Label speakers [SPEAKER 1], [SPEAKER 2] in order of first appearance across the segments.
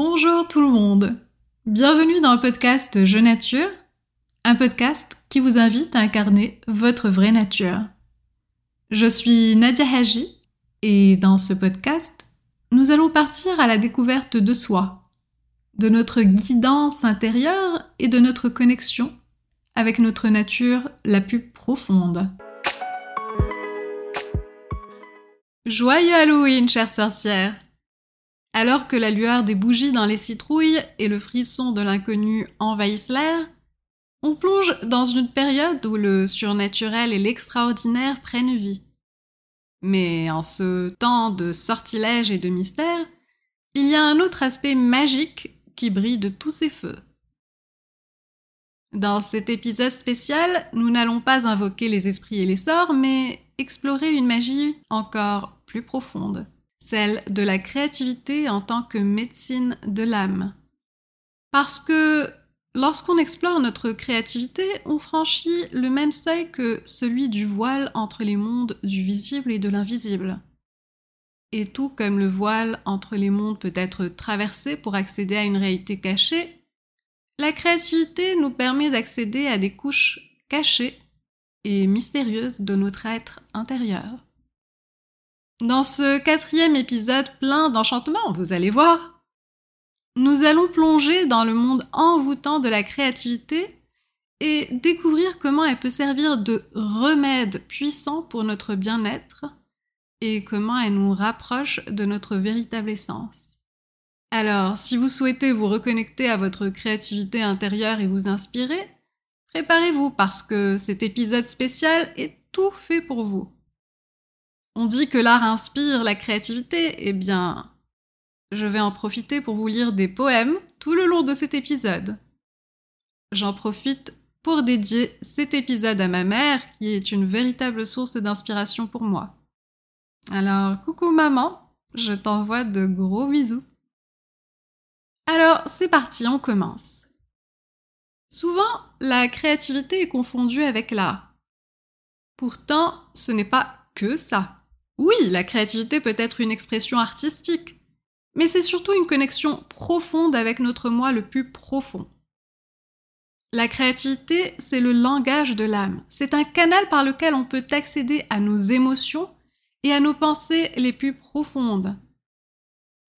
[SPEAKER 1] Bonjour tout le monde. Bienvenue dans le podcast Je Nature, un podcast qui vous invite à incarner votre vraie nature. Je suis Nadia Haji et dans ce podcast, nous allons partir à la découverte de soi, de notre guidance intérieure et de notre connexion avec notre nature la plus profonde. Joyeux Halloween, chère sorcière alors que la lueur des bougies dans les citrouilles et le frisson de l'inconnu envahissent l'air, on plonge dans une période où le surnaturel et l'extraordinaire prennent vie. Mais en ce temps de sortilèges et de mystère, il y a un autre aspect magique qui brille de tous ses feux. Dans cet épisode spécial, nous n'allons pas invoquer les esprits et les sorts, mais explorer une magie encore plus profonde celle de la créativité en tant que médecine de l'âme. Parce que lorsqu'on explore notre créativité, on franchit le même seuil que celui du voile entre les mondes du visible et de l'invisible. Et tout comme le voile entre les mondes peut être traversé pour accéder à une réalité cachée, la créativité nous permet d'accéder à des couches cachées et mystérieuses de notre être intérieur. Dans ce quatrième épisode plein d'enchantements, vous allez voir, nous allons plonger dans le monde envoûtant de la créativité et découvrir comment elle peut servir de remède puissant pour notre bien-être et comment elle nous rapproche de notre véritable essence. Alors, si vous souhaitez vous reconnecter à votre créativité intérieure et vous inspirer, préparez-vous parce que cet épisode spécial est tout fait pour vous. On dit que l'art inspire la créativité, eh bien, je vais en profiter pour vous lire des poèmes tout le long de cet épisode. J'en profite pour dédier cet épisode à ma mère, qui est une véritable source d'inspiration pour moi. Alors, coucou maman, je t'envoie de gros bisous. Alors, c'est parti, on commence. Souvent, la créativité est confondue avec l'art. Pourtant, ce n'est pas que ça. Oui, la créativité peut être une expression artistique, mais c'est surtout une connexion profonde avec notre moi le plus profond. La créativité, c'est le langage de l'âme. C'est un canal par lequel on peut accéder à nos émotions et à nos pensées les plus profondes.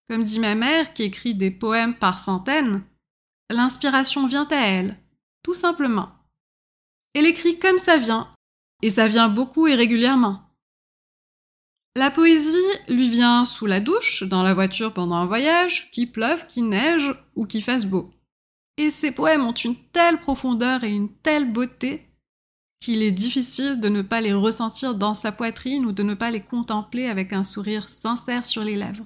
[SPEAKER 1] Comme dit ma mère, qui écrit des poèmes par centaines, l'inspiration vient à elle, tout simplement. Elle écrit comme ça vient, et ça vient beaucoup et régulièrement. La poésie lui vient sous la douche, dans la voiture pendant un voyage, qu'il pleuve, qu'il neige ou qu'il fasse beau. Et ses poèmes ont une telle profondeur et une telle beauté qu'il est difficile de ne pas les ressentir dans sa poitrine ou de ne pas les contempler avec un sourire sincère sur les lèvres.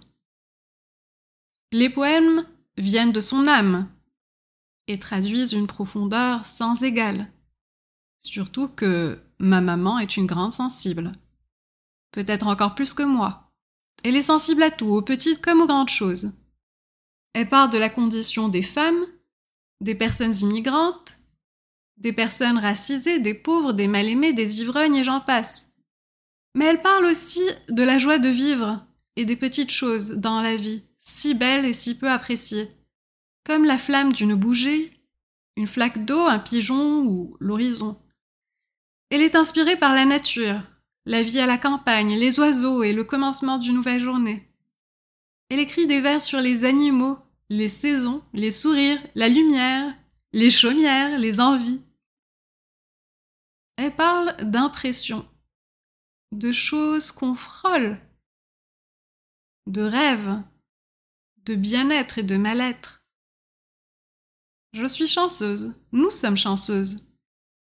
[SPEAKER 1] Les poèmes viennent de son âme et traduisent une profondeur sans égale. Surtout que ma maman est une grande sensible peut-être encore plus que moi. Elle est sensible à tout, aux petites comme aux grandes choses. Elle parle de la condition des femmes, des personnes immigrantes, des personnes racisées, des pauvres, des mal-aimés, des ivrognes et j'en passe. Mais elle parle aussi de la joie de vivre et des petites choses dans la vie, si belles et si peu appréciées, comme la flamme d'une bougie, une flaque d'eau, un pigeon ou l'horizon. Elle est inspirée par la nature, la vie à la campagne, les oiseaux et le commencement d'une nouvelle journée. Elle écrit des vers sur les animaux, les saisons, les sourires, la lumière, les chaumières, les envies. Elle parle d'impressions, de choses qu'on frôle, de rêves, de bien-être et de mal-être. Je suis chanceuse, nous sommes chanceuses.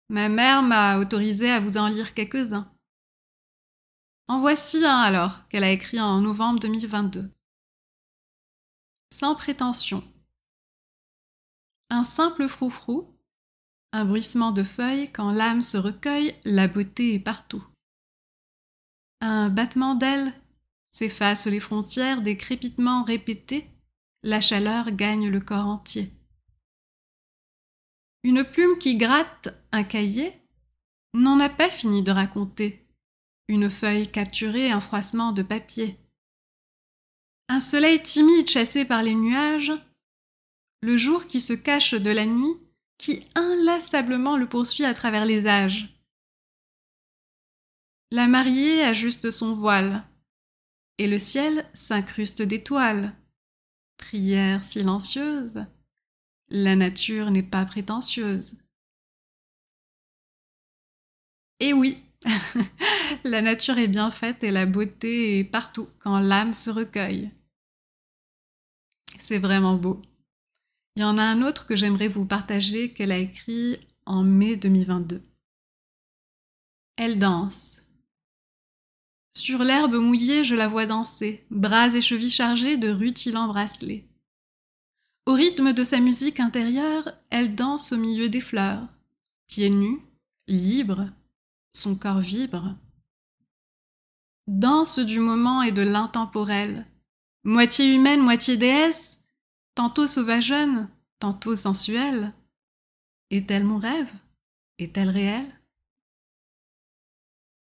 [SPEAKER 1] Ma mère m'a autorisée à vous en lire quelques-uns. En voici un alors qu'elle a écrit en novembre 2022. Sans prétention. Un simple froufrou, un bruissement de feuilles quand l'âme se recueille, la beauté est partout. Un battement d'ailes s'effacent les frontières des crépitements répétés, la chaleur gagne le corps entier. Une plume qui gratte un cahier n'en a pas fini de raconter une feuille capturée, un froissement de papier. Un soleil timide chassé par les nuages le jour qui se cache de la nuit, qui inlassablement le poursuit à travers les âges. La mariée ajuste son voile, et le ciel s'incruste d'étoiles. Prière silencieuse, la nature n'est pas prétentieuse. Et oui, la nature est bien faite et la beauté est partout quand l'âme se recueille. C'est vraiment beau. Il y en a un autre que j'aimerais vous partager qu'elle a écrit en mai 2022. Elle danse. Sur l'herbe mouillée, je la vois danser, bras et chevilles chargés de rutilants bracelets. Au rythme de sa musique intérieure, elle danse au milieu des fleurs, pieds nus, libre, son corps vibre. Danse du moment et de l'intemporel, moitié humaine, moitié déesse, tantôt sauvageonne, tantôt sensuelle. Est-elle mon rêve? Est-elle réelle?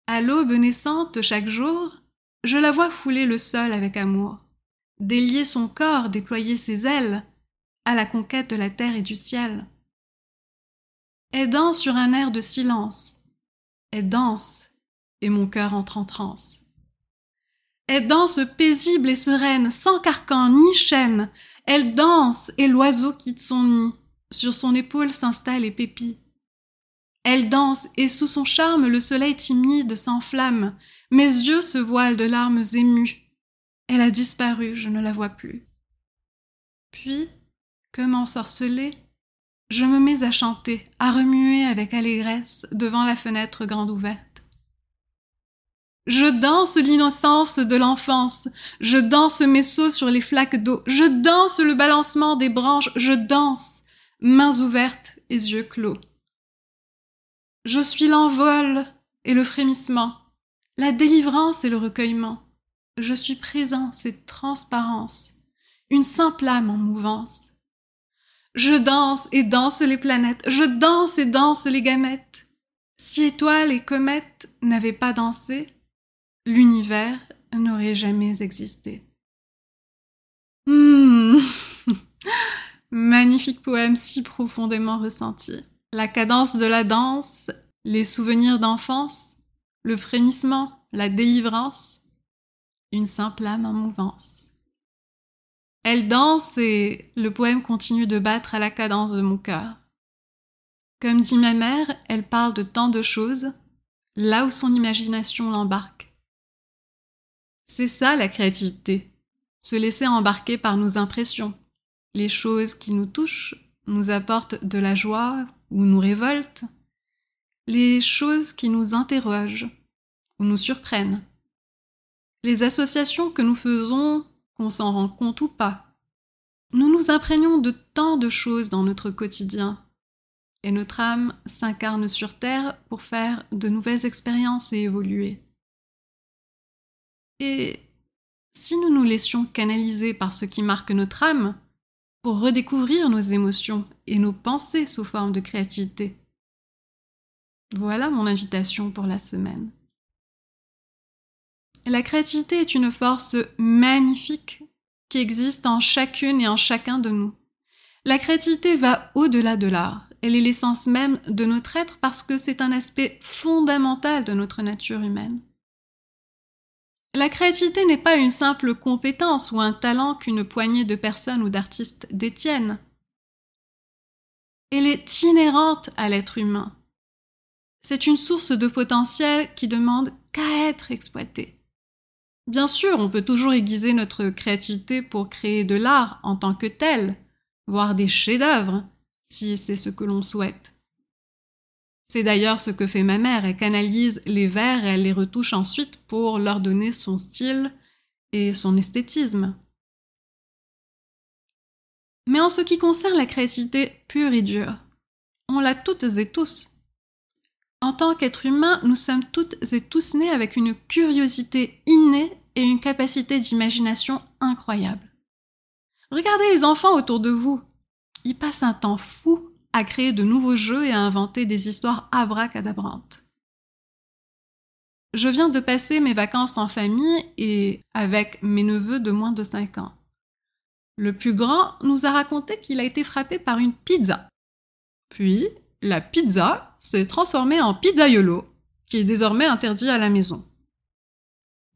[SPEAKER 1] À l'aube naissante chaque jour, je la vois fouler le sol avec amour, délier son corps, déployer ses ailes, à la conquête de la terre et du ciel. Danse sur un air de silence, elle danse, et mon cœur entre en transe. Elle danse paisible et sereine, sans carcan ni chaîne. Elle danse, et l'oiseau quitte son nid. Sur son épaule s'installe épépie. Elle danse, et sous son charme le soleil timide s'enflamme. Mes yeux se voilent de larmes émues. Elle a disparu, je ne la vois plus. Puis, comme ensorcelée, je me mets à chanter, à remuer avec allégresse devant la fenêtre grande ouverte. Je danse l'innocence de l'enfance, je danse mes sauts sur les flaques d'eau, je danse le balancement des branches, je danse, mains ouvertes et yeux clos. Je suis l'envol et le frémissement, la délivrance et le recueillement. Je suis présence et transparence, une simple âme en mouvance. Je danse et danse les planètes, je danse et danse les gamètes. Si étoiles et comètes n'avaient pas dansé, l'univers n'aurait jamais existé. Mmh. Magnifique poème si profondément ressenti. La cadence de la danse, les souvenirs d'enfance, le frémissement, la délivrance, une simple âme en mouvance. Elle danse et le poème continue de battre à la cadence de mon cœur. Comme dit ma mère, elle parle de tant de choses, là où son imagination l'embarque. C'est ça la créativité, se laisser embarquer par nos impressions. Les choses qui nous touchent nous apportent de la joie ou nous révoltent. Les choses qui nous interrogent ou nous surprennent. Les associations que nous faisons s'en rend compte ou pas. Nous nous imprégnons de tant de choses dans notre quotidien, et notre âme s'incarne sur Terre pour faire de nouvelles expériences et évoluer. Et si nous nous laissions canaliser par ce qui marque notre âme, pour redécouvrir nos émotions et nos pensées sous forme de créativité Voilà mon invitation pour la semaine. La créativité est une force magnifique qui existe en chacune et en chacun de nous. La créativité va au-delà de l'art. Elle est l'essence même de notre être parce que c'est un aspect fondamental de notre nature humaine. La créativité n'est pas une simple compétence ou un talent qu'une poignée de personnes ou d'artistes détiennent. Elle est inhérente à l'être humain. C'est une source de potentiel qui demande qu'à être exploitée. Bien sûr, on peut toujours aiguiser notre créativité pour créer de l'art en tant que tel, voire des chefs-d'œuvre, si c'est ce que l'on souhaite. C'est d'ailleurs ce que fait ma mère, elle canalise les vers et elle les retouche ensuite pour leur donner son style et son esthétisme. Mais en ce qui concerne la créativité pure et dure, on l'a toutes et tous. En tant qu'être humain, nous sommes toutes et tous nés avec une curiosité innée et une capacité d'imagination incroyable. Regardez les enfants autour de vous. Ils passent un temps fou à créer de nouveaux jeux et à inventer des histoires abracadabrantes. Je viens de passer mes vacances en famille et avec mes neveux de moins de 5 ans. Le plus grand nous a raconté qu'il a été frappé par une pizza. Puis, la pizza s'est transformée en pizzaiolo, qui est désormais interdit à la maison.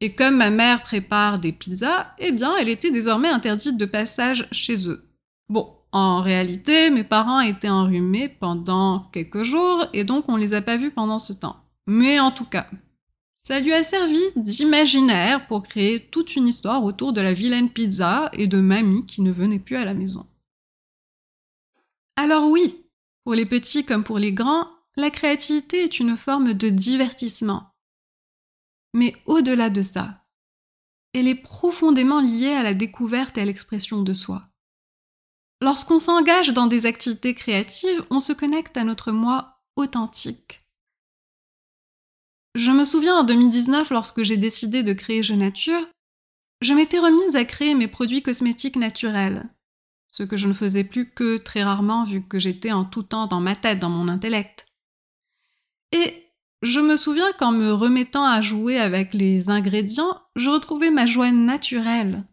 [SPEAKER 1] Et comme ma mère prépare des pizzas, eh bien, elle était désormais interdite de passage chez eux. Bon, en réalité, mes parents étaient enrhumés pendant quelques jours et donc on les a pas vus pendant ce temps. Mais en tout cas, ça lui a servi d'imaginaire pour créer toute une histoire autour de la vilaine pizza et de mamie qui ne venait plus à la maison. Alors oui, pour les petits comme pour les grands, la créativité est une forme de divertissement. Mais au-delà de ça, elle est profondément liée à la découverte et à l'expression de soi. Lorsqu'on s'engage dans des activités créatives, on se connecte à notre moi authentique. Je me souviens en 2019, lorsque j'ai décidé de créer Je Nature, je m'étais remise à créer mes produits cosmétiques naturels, ce que je ne faisais plus que très rarement vu que j'étais en tout temps dans ma tête, dans mon intellect. Et je me souviens qu'en me remettant à jouer avec les ingrédients, je retrouvais ma joie naturelle,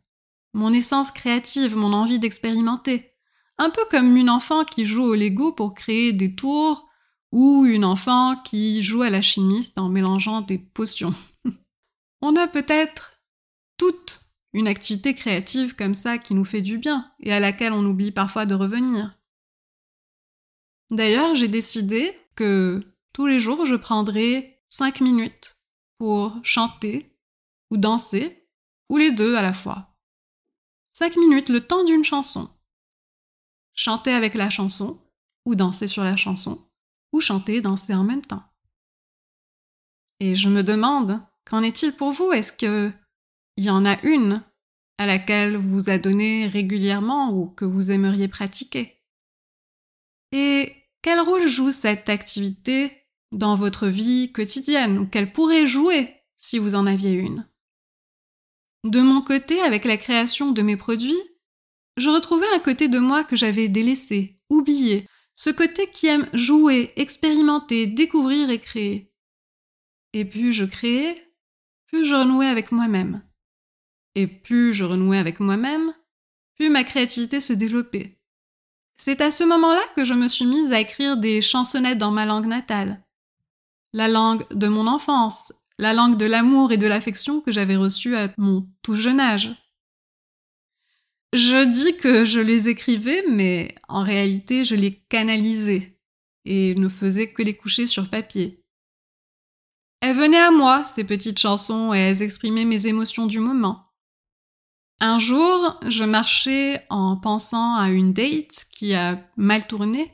[SPEAKER 1] mon essence créative, mon envie d'expérimenter. Un peu comme une enfant qui joue au Lego pour créer des tours ou une enfant qui joue à la chimiste en mélangeant des potions. On a peut-être toute une activité créative comme ça qui nous fait du bien et à laquelle on oublie parfois de revenir. D'ailleurs, j'ai décidé que tous les jours, je prendrai 5 minutes pour chanter ou danser, ou les deux à la fois. 5 minutes, le temps d'une chanson. Chanter avec la chanson, ou danser sur la chanson, ou chanter et danser en même temps. Et je me demande, qu'en est-il pour vous? Est-ce qu'il y en a une à laquelle vous adonnez régulièrement ou que vous aimeriez pratiquer? Et quel rôle joue cette activité dans votre vie quotidienne ou qu'elle pourrait jouer si vous en aviez une. De mon côté, avec la création de mes produits, je retrouvais un côté de moi que j'avais délaissé, oublié, ce côté qui aime jouer, expérimenter, découvrir et créer. Et plus je créais, plus je renouais avec moi-même. Et plus je renouais avec moi-même, plus ma créativité se développait. C'est à ce moment-là que je me suis mise à écrire des chansonnettes dans ma langue natale, la langue de mon enfance, la langue de l'amour et de l'affection que j'avais reçue à mon tout jeune âge. Je dis que je les écrivais, mais en réalité je les canalisais et ne faisais que les coucher sur papier. Elles venaient à moi, ces petites chansons, et elles exprimaient mes émotions du moment. Un jour, je marchais en pensant à une date qui a mal tourné,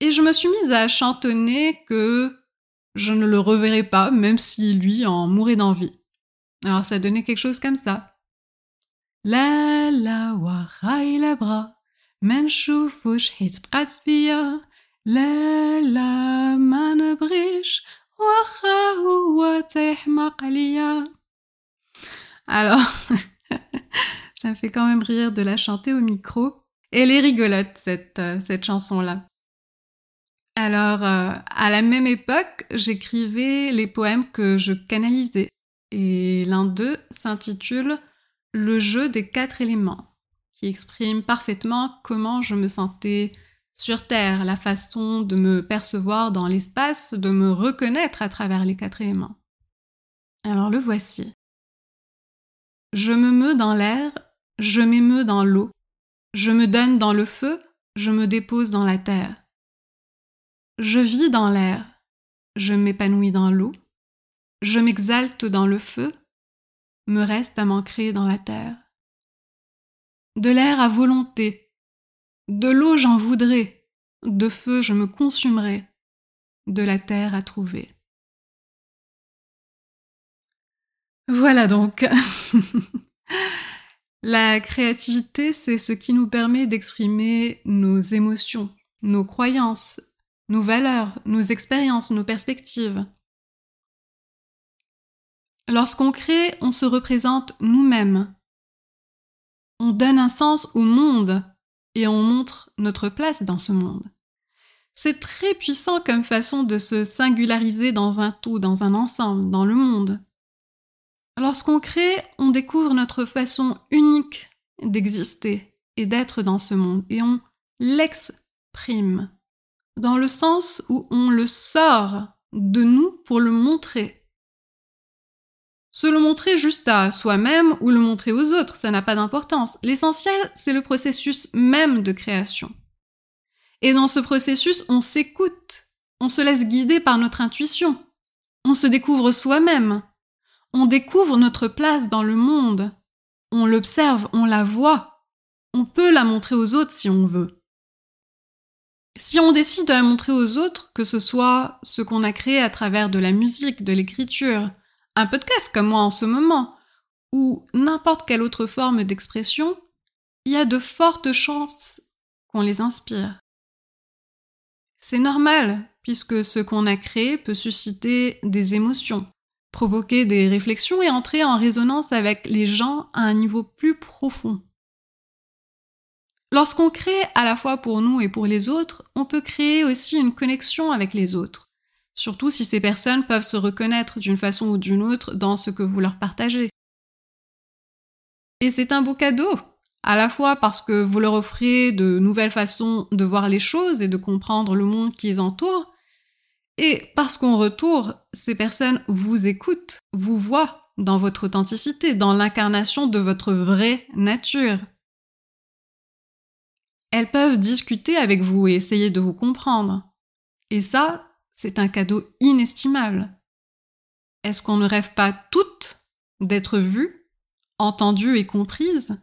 [SPEAKER 1] et je me suis mise à chantonner que je ne le reverrai pas, même si lui en mourait d'envie. Alors ça donnait quelque chose comme ça. La la la bra, la la Alors, ça me fait quand même rire de la chanter au micro. Elle est rigolote, cette, euh, cette chanson-là. Alors, euh, à la même époque, j'écrivais les poèmes que je canalisais. Et l'un d'eux s'intitule Le jeu des quatre éléments, qui exprime parfaitement comment je me sentais sur Terre, la façon de me percevoir dans l'espace, de me reconnaître à travers les quatre éléments. Alors le voici. Je me meus dans l'air, je m'émeus dans l'eau, je me donne dans le feu, je me dépose dans la terre. Je vis dans l'air, je m'épanouis dans l'eau, je m'exalte dans le feu, me reste à m'ancrer dans la terre. De l'air à volonté, de l'eau j'en voudrais, de feu je me consumerai, de la terre à trouver. Voilà donc. la créativité, c'est ce qui nous permet d'exprimer nos émotions, nos croyances, nos valeurs, nos expériences, nos perspectives. Lorsqu'on crée, on se représente nous-mêmes. On donne un sens au monde et on montre notre place dans ce monde. C'est très puissant comme façon de se singulariser dans un tout, dans un ensemble, dans le monde. Lorsqu'on crée, on découvre notre façon unique d'exister et d'être dans ce monde et on l'exprime dans le sens où on le sort de nous pour le montrer. Se le montrer juste à soi-même ou le montrer aux autres, ça n'a pas d'importance. L'essentiel, c'est le processus même de création. Et dans ce processus, on s'écoute, on se laisse guider par notre intuition, on se découvre soi-même, on découvre notre place dans le monde, on l'observe, on la voit, on peut la montrer aux autres si on veut. Si on décide de la montrer aux autres, que ce soit ce qu'on a créé à travers de la musique, de l'écriture, un podcast comme moi en ce moment, ou n'importe quelle autre forme d'expression, il y a de fortes chances qu'on les inspire. C'est normal, puisque ce qu'on a créé peut susciter des émotions, provoquer des réflexions et entrer en résonance avec les gens à un niveau plus profond. Lorsqu'on crée à la fois pour nous et pour les autres, on peut créer aussi une connexion avec les autres, surtout si ces personnes peuvent se reconnaître d'une façon ou d'une autre dans ce que vous leur partagez. Et c'est un beau cadeau, à la fois parce que vous leur offrez de nouvelles façons de voir les choses et de comprendre le monde qui les entoure, et parce qu'en retour, ces personnes vous écoutent, vous voient dans votre authenticité, dans l'incarnation de votre vraie nature. Elles peuvent discuter avec vous et essayer de vous comprendre. Et ça, c'est un cadeau inestimable. Est-ce qu'on ne rêve pas toutes d'être vues, entendues et comprises?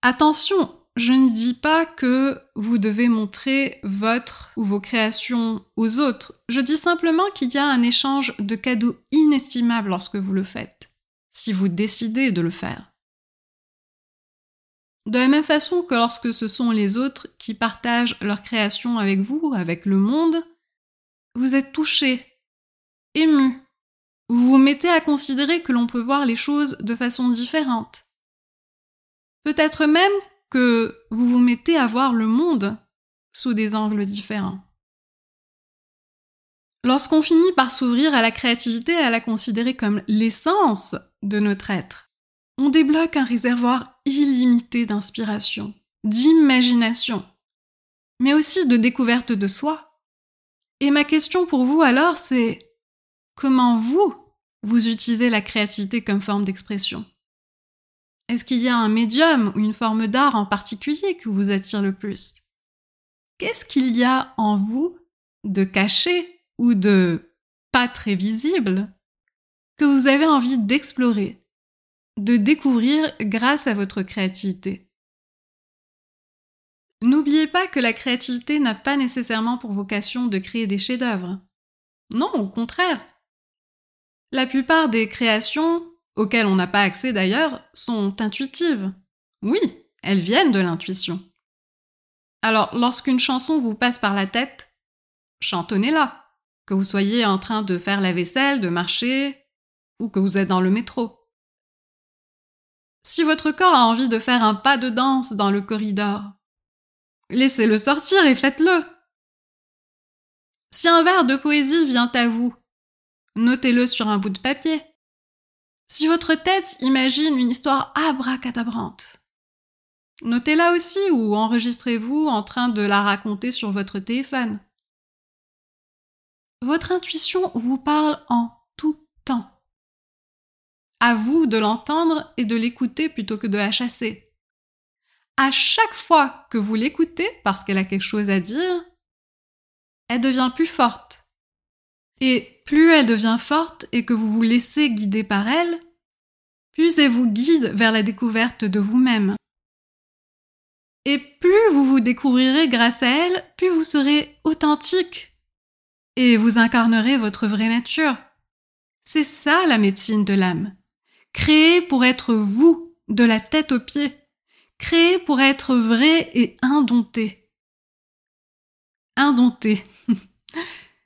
[SPEAKER 1] Attention, je ne dis pas que vous devez montrer votre ou vos créations aux autres. Je dis simplement qu'il y a un échange de cadeaux inestimables lorsque vous le faites, si vous décidez de le faire. De la même façon que lorsque ce sont les autres qui partagent leur création avec vous, avec le monde, vous êtes touché, ému, vous vous mettez à considérer que l'on peut voir les choses de façon différente. Peut-être même que vous vous mettez à voir le monde sous des angles différents. Lorsqu'on finit par s'ouvrir à la créativité et à la considérer comme l'essence de notre être, on débloque un réservoir illimité d'inspiration, d'imagination, mais aussi de découverte de soi. Et ma question pour vous alors, c'est comment vous, vous utilisez la créativité comme forme d'expression? Est-ce qu'il y a un médium ou une forme d'art en particulier qui vous attire le plus? Qu'est-ce qu'il y a en vous de caché ou de pas très visible que vous avez envie d'explorer? De découvrir grâce à votre créativité. N'oubliez pas que la créativité n'a pas nécessairement pour vocation de créer des chefs-d'œuvre. Non, au contraire. La plupart des créations, auxquelles on n'a pas accès d'ailleurs, sont intuitives. Oui, elles viennent de l'intuition. Alors, lorsqu'une chanson vous passe par la tête, chantonnez-la, que vous soyez en train de faire la vaisselle, de marcher, ou que vous êtes dans le métro. Si votre corps a envie de faire un pas de danse dans le corridor, laissez-le sortir et faites-le. Si un vers de poésie vient à vous, notez-le sur un bout de papier. Si votre tête imagine une histoire abracadabrante, notez-la aussi ou enregistrez-vous en train de la raconter sur votre téléphone. Votre intuition vous parle en tout. À vous de l'entendre et de l'écouter plutôt que de la chasser. À chaque fois que vous l'écoutez parce qu'elle a quelque chose à dire, elle devient plus forte. Et plus elle devient forte et que vous vous laissez guider par elle, plus elle vous guide vers la découverte de vous-même. Et plus vous vous découvrirez grâce à elle, plus vous serez authentique et vous incarnerez votre vraie nature. C'est ça la médecine de l'âme. Créé pour être vous, de la tête aux pieds. Créé pour être vrai et indompté. Indompté.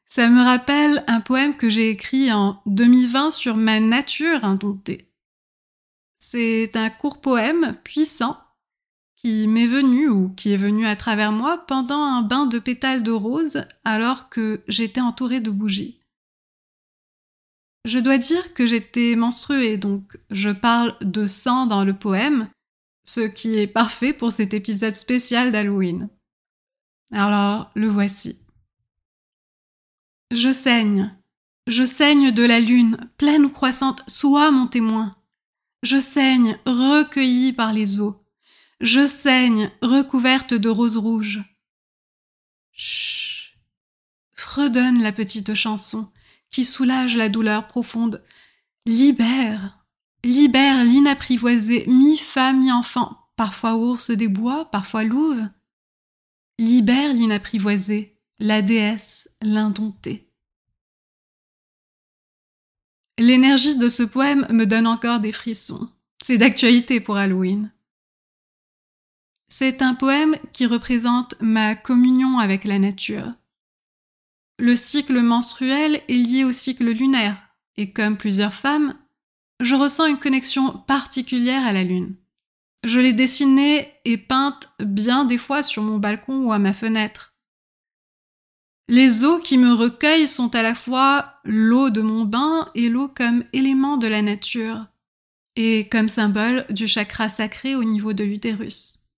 [SPEAKER 1] Ça me rappelle un poème que j'ai écrit en 2020 sur ma nature indomptée. C'est un court poème puissant qui m'est venu ou qui est venu à travers moi pendant un bain de pétales de rose alors que j'étais entourée de bougies. Je dois dire que j'étais menstruée, donc je parle de sang dans le poème, ce qui est parfait pour cet épisode spécial d'Halloween. Alors, le voici. Je saigne, je saigne de la lune, pleine ou croissante, sois mon témoin. Je saigne, recueillie par les eaux. Je saigne, recouverte de roses rouges. Chut. Fredonne la petite chanson qui soulage la douleur profonde. Libère, libère l'inapprivoisé, mi-femme, mi-enfant, parfois ours des bois, parfois louve. Libère l'inapprivoisé, la déesse, l'indomptée. L'énergie de ce poème me donne encore des frissons. C'est d'actualité pour Halloween. C'est un poème qui représente ma communion avec la nature. Le cycle menstruel est lié au cycle lunaire, et comme plusieurs femmes, je ressens une connexion particulière à la Lune. Je l'ai dessinée et peinte bien des fois sur mon balcon ou à ma fenêtre. Les eaux qui me recueillent sont à la fois l'eau de mon bain et l'eau comme élément de la nature, et comme symbole du chakra sacré au niveau de l'utérus.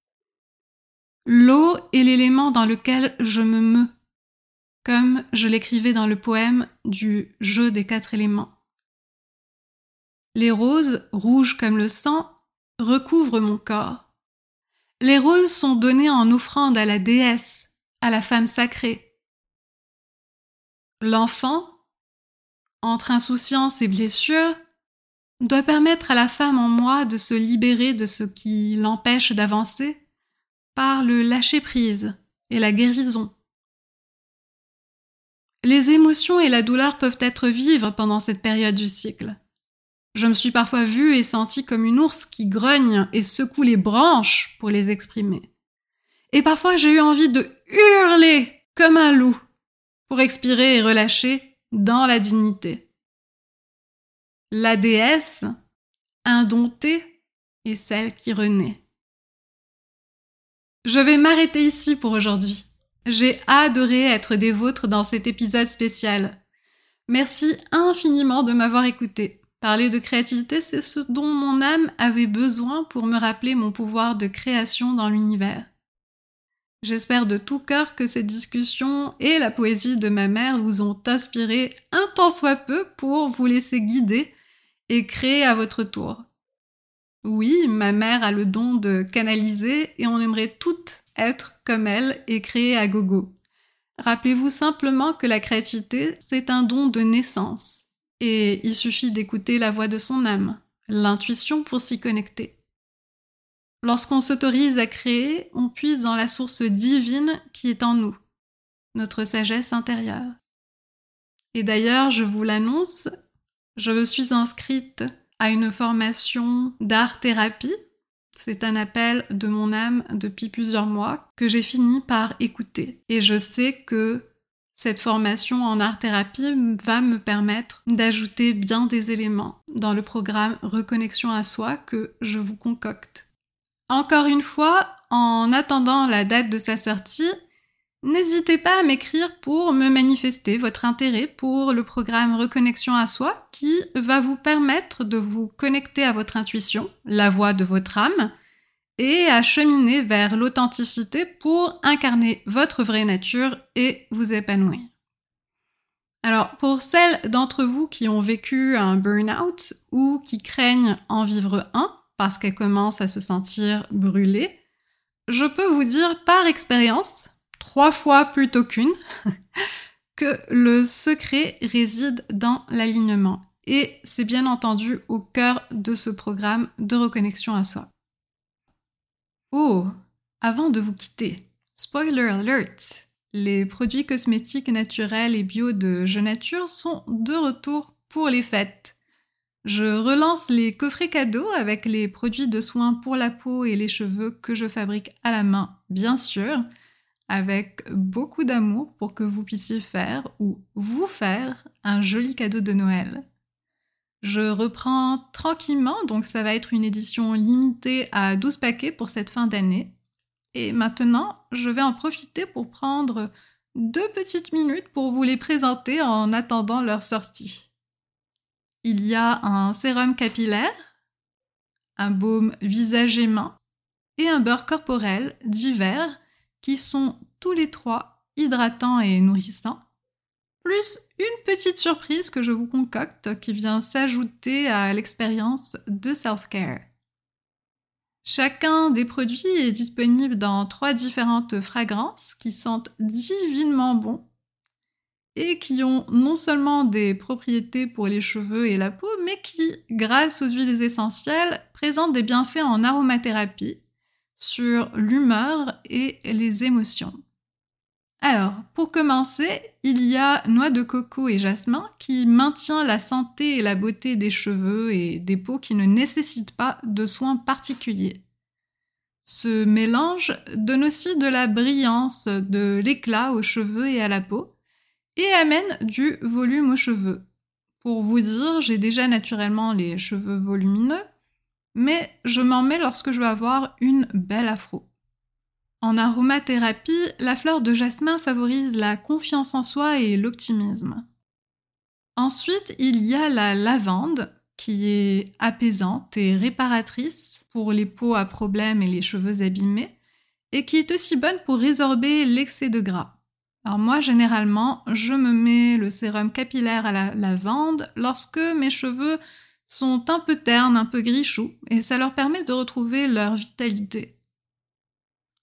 [SPEAKER 1] L'eau est l'élément dans lequel je me meus, comme je l'écrivais dans le poème du jeu des quatre éléments. Les roses, rouges comme le sang, recouvrent mon corps. Les roses sont données en offrande à la déesse, à la femme sacrée. L'enfant, entre insouciance et blessure, doit permettre à la femme en moi de se libérer de ce qui l'empêche d'avancer par le lâcher-prise et la guérison. Les émotions et la douleur peuvent être vives pendant cette période du cycle. Je me suis parfois vue et sentie comme une ours qui grogne et secoue les branches pour les exprimer. Et parfois j'ai eu envie de hurler comme un loup pour expirer et relâcher dans la dignité. La déesse, indomptée, est celle qui renaît. Je vais m'arrêter ici pour aujourd'hui. J'ai adoré être des vôtres dans cet épisode spécial. Merci infiniment de m'avoir écouté. Parler de créativité, c'est ce dont mon âme avait besoin pour me rappeler mon pouvoir de création dans l'univers. J'espère de tout cœur que cette discussion et la poésie de ma mère vous ont inspiré un tant soit peu pour vous laisser guider et créer à votre tour. Oui, ma mère a le don de canaliser et on aimerait toutes être comme elle et créer à gogo. Rappelez-vous simplement que la créativité, c'est un don de naissance. Et il suffit d'écouter la voix de son âme, l'intuition pour s'y connecter. Lorsqu'on s'autorise à créer, on puise dans la source divine qui est en nous, notre sagesse intérieure. Et d'ailleurs, je vous l'annonce, je me suis inscrite à une formation d'art-thérapie. C'est un appel de mon âme depuis plusieurs mois que j'ai fini par écouter. Et je sais que cette formation en art-thérapie va me permettre d'ajouter bien des éléments dans le programme Reconnexion à soi que je vous concocte. Encore une fois, en attendant la date de sa sortie, N'hésitez pas à m'écrire pour me manifester votre intérêt pour le programme Reconnexion à soi qui va vous permettre de vous connecter à votre intuition, la voix de votre âme, et à cheminer vers l'authenticité pour incarner votre vraie nature et vous épanouir. Alors, pour celles d'entre vous qui ont vécu un burn-out ou qui craignent en vivre un parce qu'elles commencent à se sentir brûlées, je peux vous dire par expérience trois fois plutôt qu'une, que le secret réside dans l'alignement. Et c'est bien entendu au cœur de ce programme de reconnexion à soi. Oh, avant de vous quitter, spoiler alert, les produits cosmétiques naturels et bio de Je Nature sont de retour pour les fêtes. Je relance les coffrets cadeaux avec les produits de soins pour la peau et les cheveux que je fabrique à la main, bien sûr, avec beaucoup d'amour pour que vous puissiez faire ou vous faire un joli cadeau de Noël. Je reprends tranquillement, donc ça va être une édition limitée à 12 paquets pour cette fin d'année. Et maintenant, je vais en profiter pour prendre deux petites minutes pour vous les présenter en attendant leur sortie. il y a un sérum capillaire, un baume visage et main et un beurre corporel divers qui sont tous les trois hydratants et nourrissants, plus une petite surprise que je vous concocte qui vient s'ajouter à l'expérience de self-care. Chacun des produits est disponible dans trois différentes fragrances qui sentent divinement bon et qui ont non seulement des propriétés pour les cheveux et la peau, mais qui, grâce aux huiles essentielles, présentent des bienfaits en aromathérapie sur l'humeur et les émotions. Alors, pour commencer, il y a noix de coco et jasmin qui maintient la santé et la beauté des cheveux et des peaux qui ne nécessitent pas de soins particuliers. Ce mélange donne aussi de la brillance, de l'éclat aux cheveux et à la peau, et amène du volume aux cheveux. Pour vous dire, j'ai déjà naturellement les cheveux volumineux, mais je m'en mets lorsque je veux avoir une belle afro. En aromathérapie, la fleur de jasmin favorise la confiance en soi et l'optimisme. Ensuite, il y a la lavande, qui est apaisante et réparatrice pour les peaux à problème et les cheveux abîmés, et qui est aussi bonne pour résorber l'excès de gras. Alors moi, généralement, je me mets le sérum capillaire à la lavande lorsque mes cheveux sont un peu ternes, un peu gris chou, et ça leur permet de retrouver leur vitalité.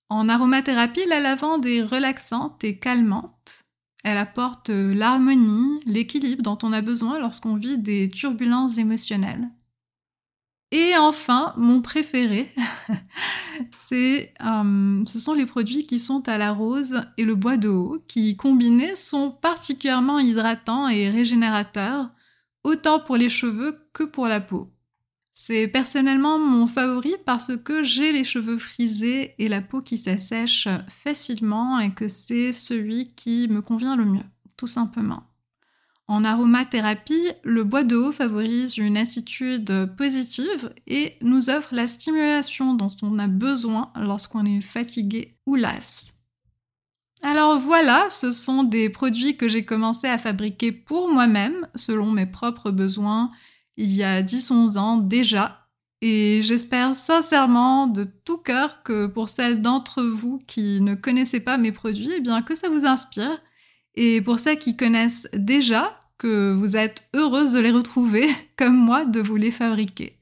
[SPEAKER 1] En aromathérapie, la lavande est relaxante et calmante. Elle apporte l'harmonie, l'équilibre dont on a besoin lorsqu'on vit des turbulences émotionnelles. Et enfin, mon préféré, c'est, euh, ce sont les produits qui sont à la rose et le bois de qui combinés sont particulièrement hydratants et régénérateurs, autant pour les cheveux pour la peau. C'est personnellement mon favori parce que j'ai les cheveux frisés et la peau qui s'assèche facilement et que c'est celui qui me convient le mieux, tout simplement. En aromathérapie, le bois de haut favorise une attitude positive et nous offre la stimulation dont on a besoin lorsqu'on est fatigué ou las. Alors voilà, ce sont des produits que j'ai commencé à fabriquer pour moi-même, selon mes propres besoins il y a 10-11 ans déjà. Et j'espère sincèrement de tout cœur que pour celles d'entre vous qui ne connaissaient pas mes produits, eh bien que ça vous inspire. Et pour celles qui connaissent déjà, que vous êtes heureuse de les retrouver, comme moi, de vous les fabriquer.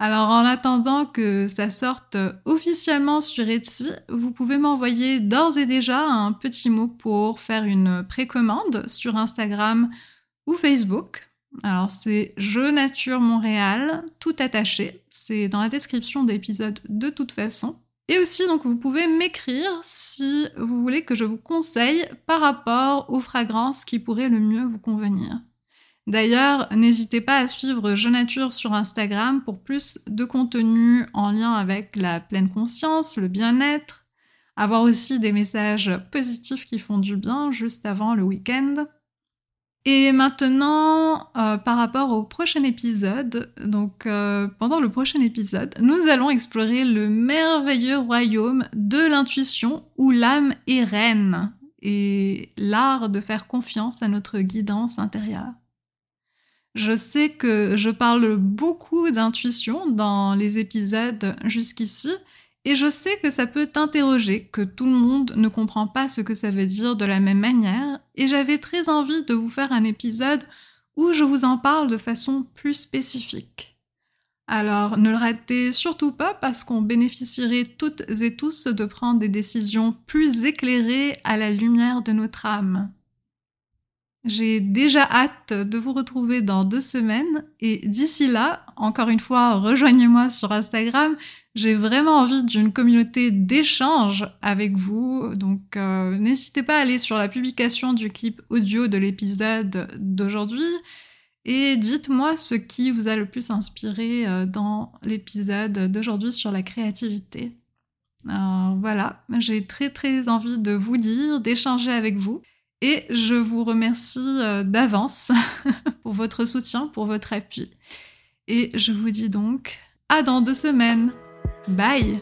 [SPEAKER 1] Alors en attendant que ça sorte officiellement sur Etsy, vous pouvez m'envoyer d'ores et déjà un petit mot pour faire une précommande sur Instagram ou Facebook. Alors c'est Je Nature Montréal, tout attaché. C'est dans la description de l'épisode de toute façon. Et aussi, donc, vous pouvez m'écrire si vous voulez que je vous conseille par rapport aux fragrances qui pourraient le mieux vous convenir. D'ailleurs, n'hésitez pas à suivre Je Nature sur Instagram pour plus de contenu en lien avec la pleine conscience, le bien-être, avoir aussi des messages positifs qui font du bien juste avant le week-end. Et maintenant, euh, par rapport au prochain épisode, donc euh, pendant le prochain épisode, nous allons explorer le merveilleux royaume de l'intuition où l'âme est reine et l'art de faire confiance à notre guidance intérieure. Je sais que je parle beaucoup d'intuition dans les épisodes jusqu'ici, et je sais que ça peut t'interroger, que tout le monde ne comprend pas ce que ça veut dire de la même manière, et j'avais très envie de vous faire un épisode où je vous en parle de façon plus spécifique. Alors ne le ratez surtout pas parce qu'on bénéficierait toutes et tous de prendre des décisions plus éclairées à la lumière de notre âme. J'ai déjà hâte de vous retrouver dans deux semaines et d'ici là, encore une fois, rejoignez-moi sur Instagram. J'ai vraiment envie d'une communauté d'échange avec vous, donc euh, n'hésitez pas à aller sur la publication du clip audio de l'épisode d'aujourd'hui et dites-moi ce qui vous a le plus inspiré euh, dans l'épisode d'aujourd'hui sur la créativité. voilà, j'ai très très envie de vous lire, d'échanger avec vous. Et je vous remercie euh, d'avance pour votre soutien, pour votre appui. Et je vous dis donc à dans deux semaines. Bye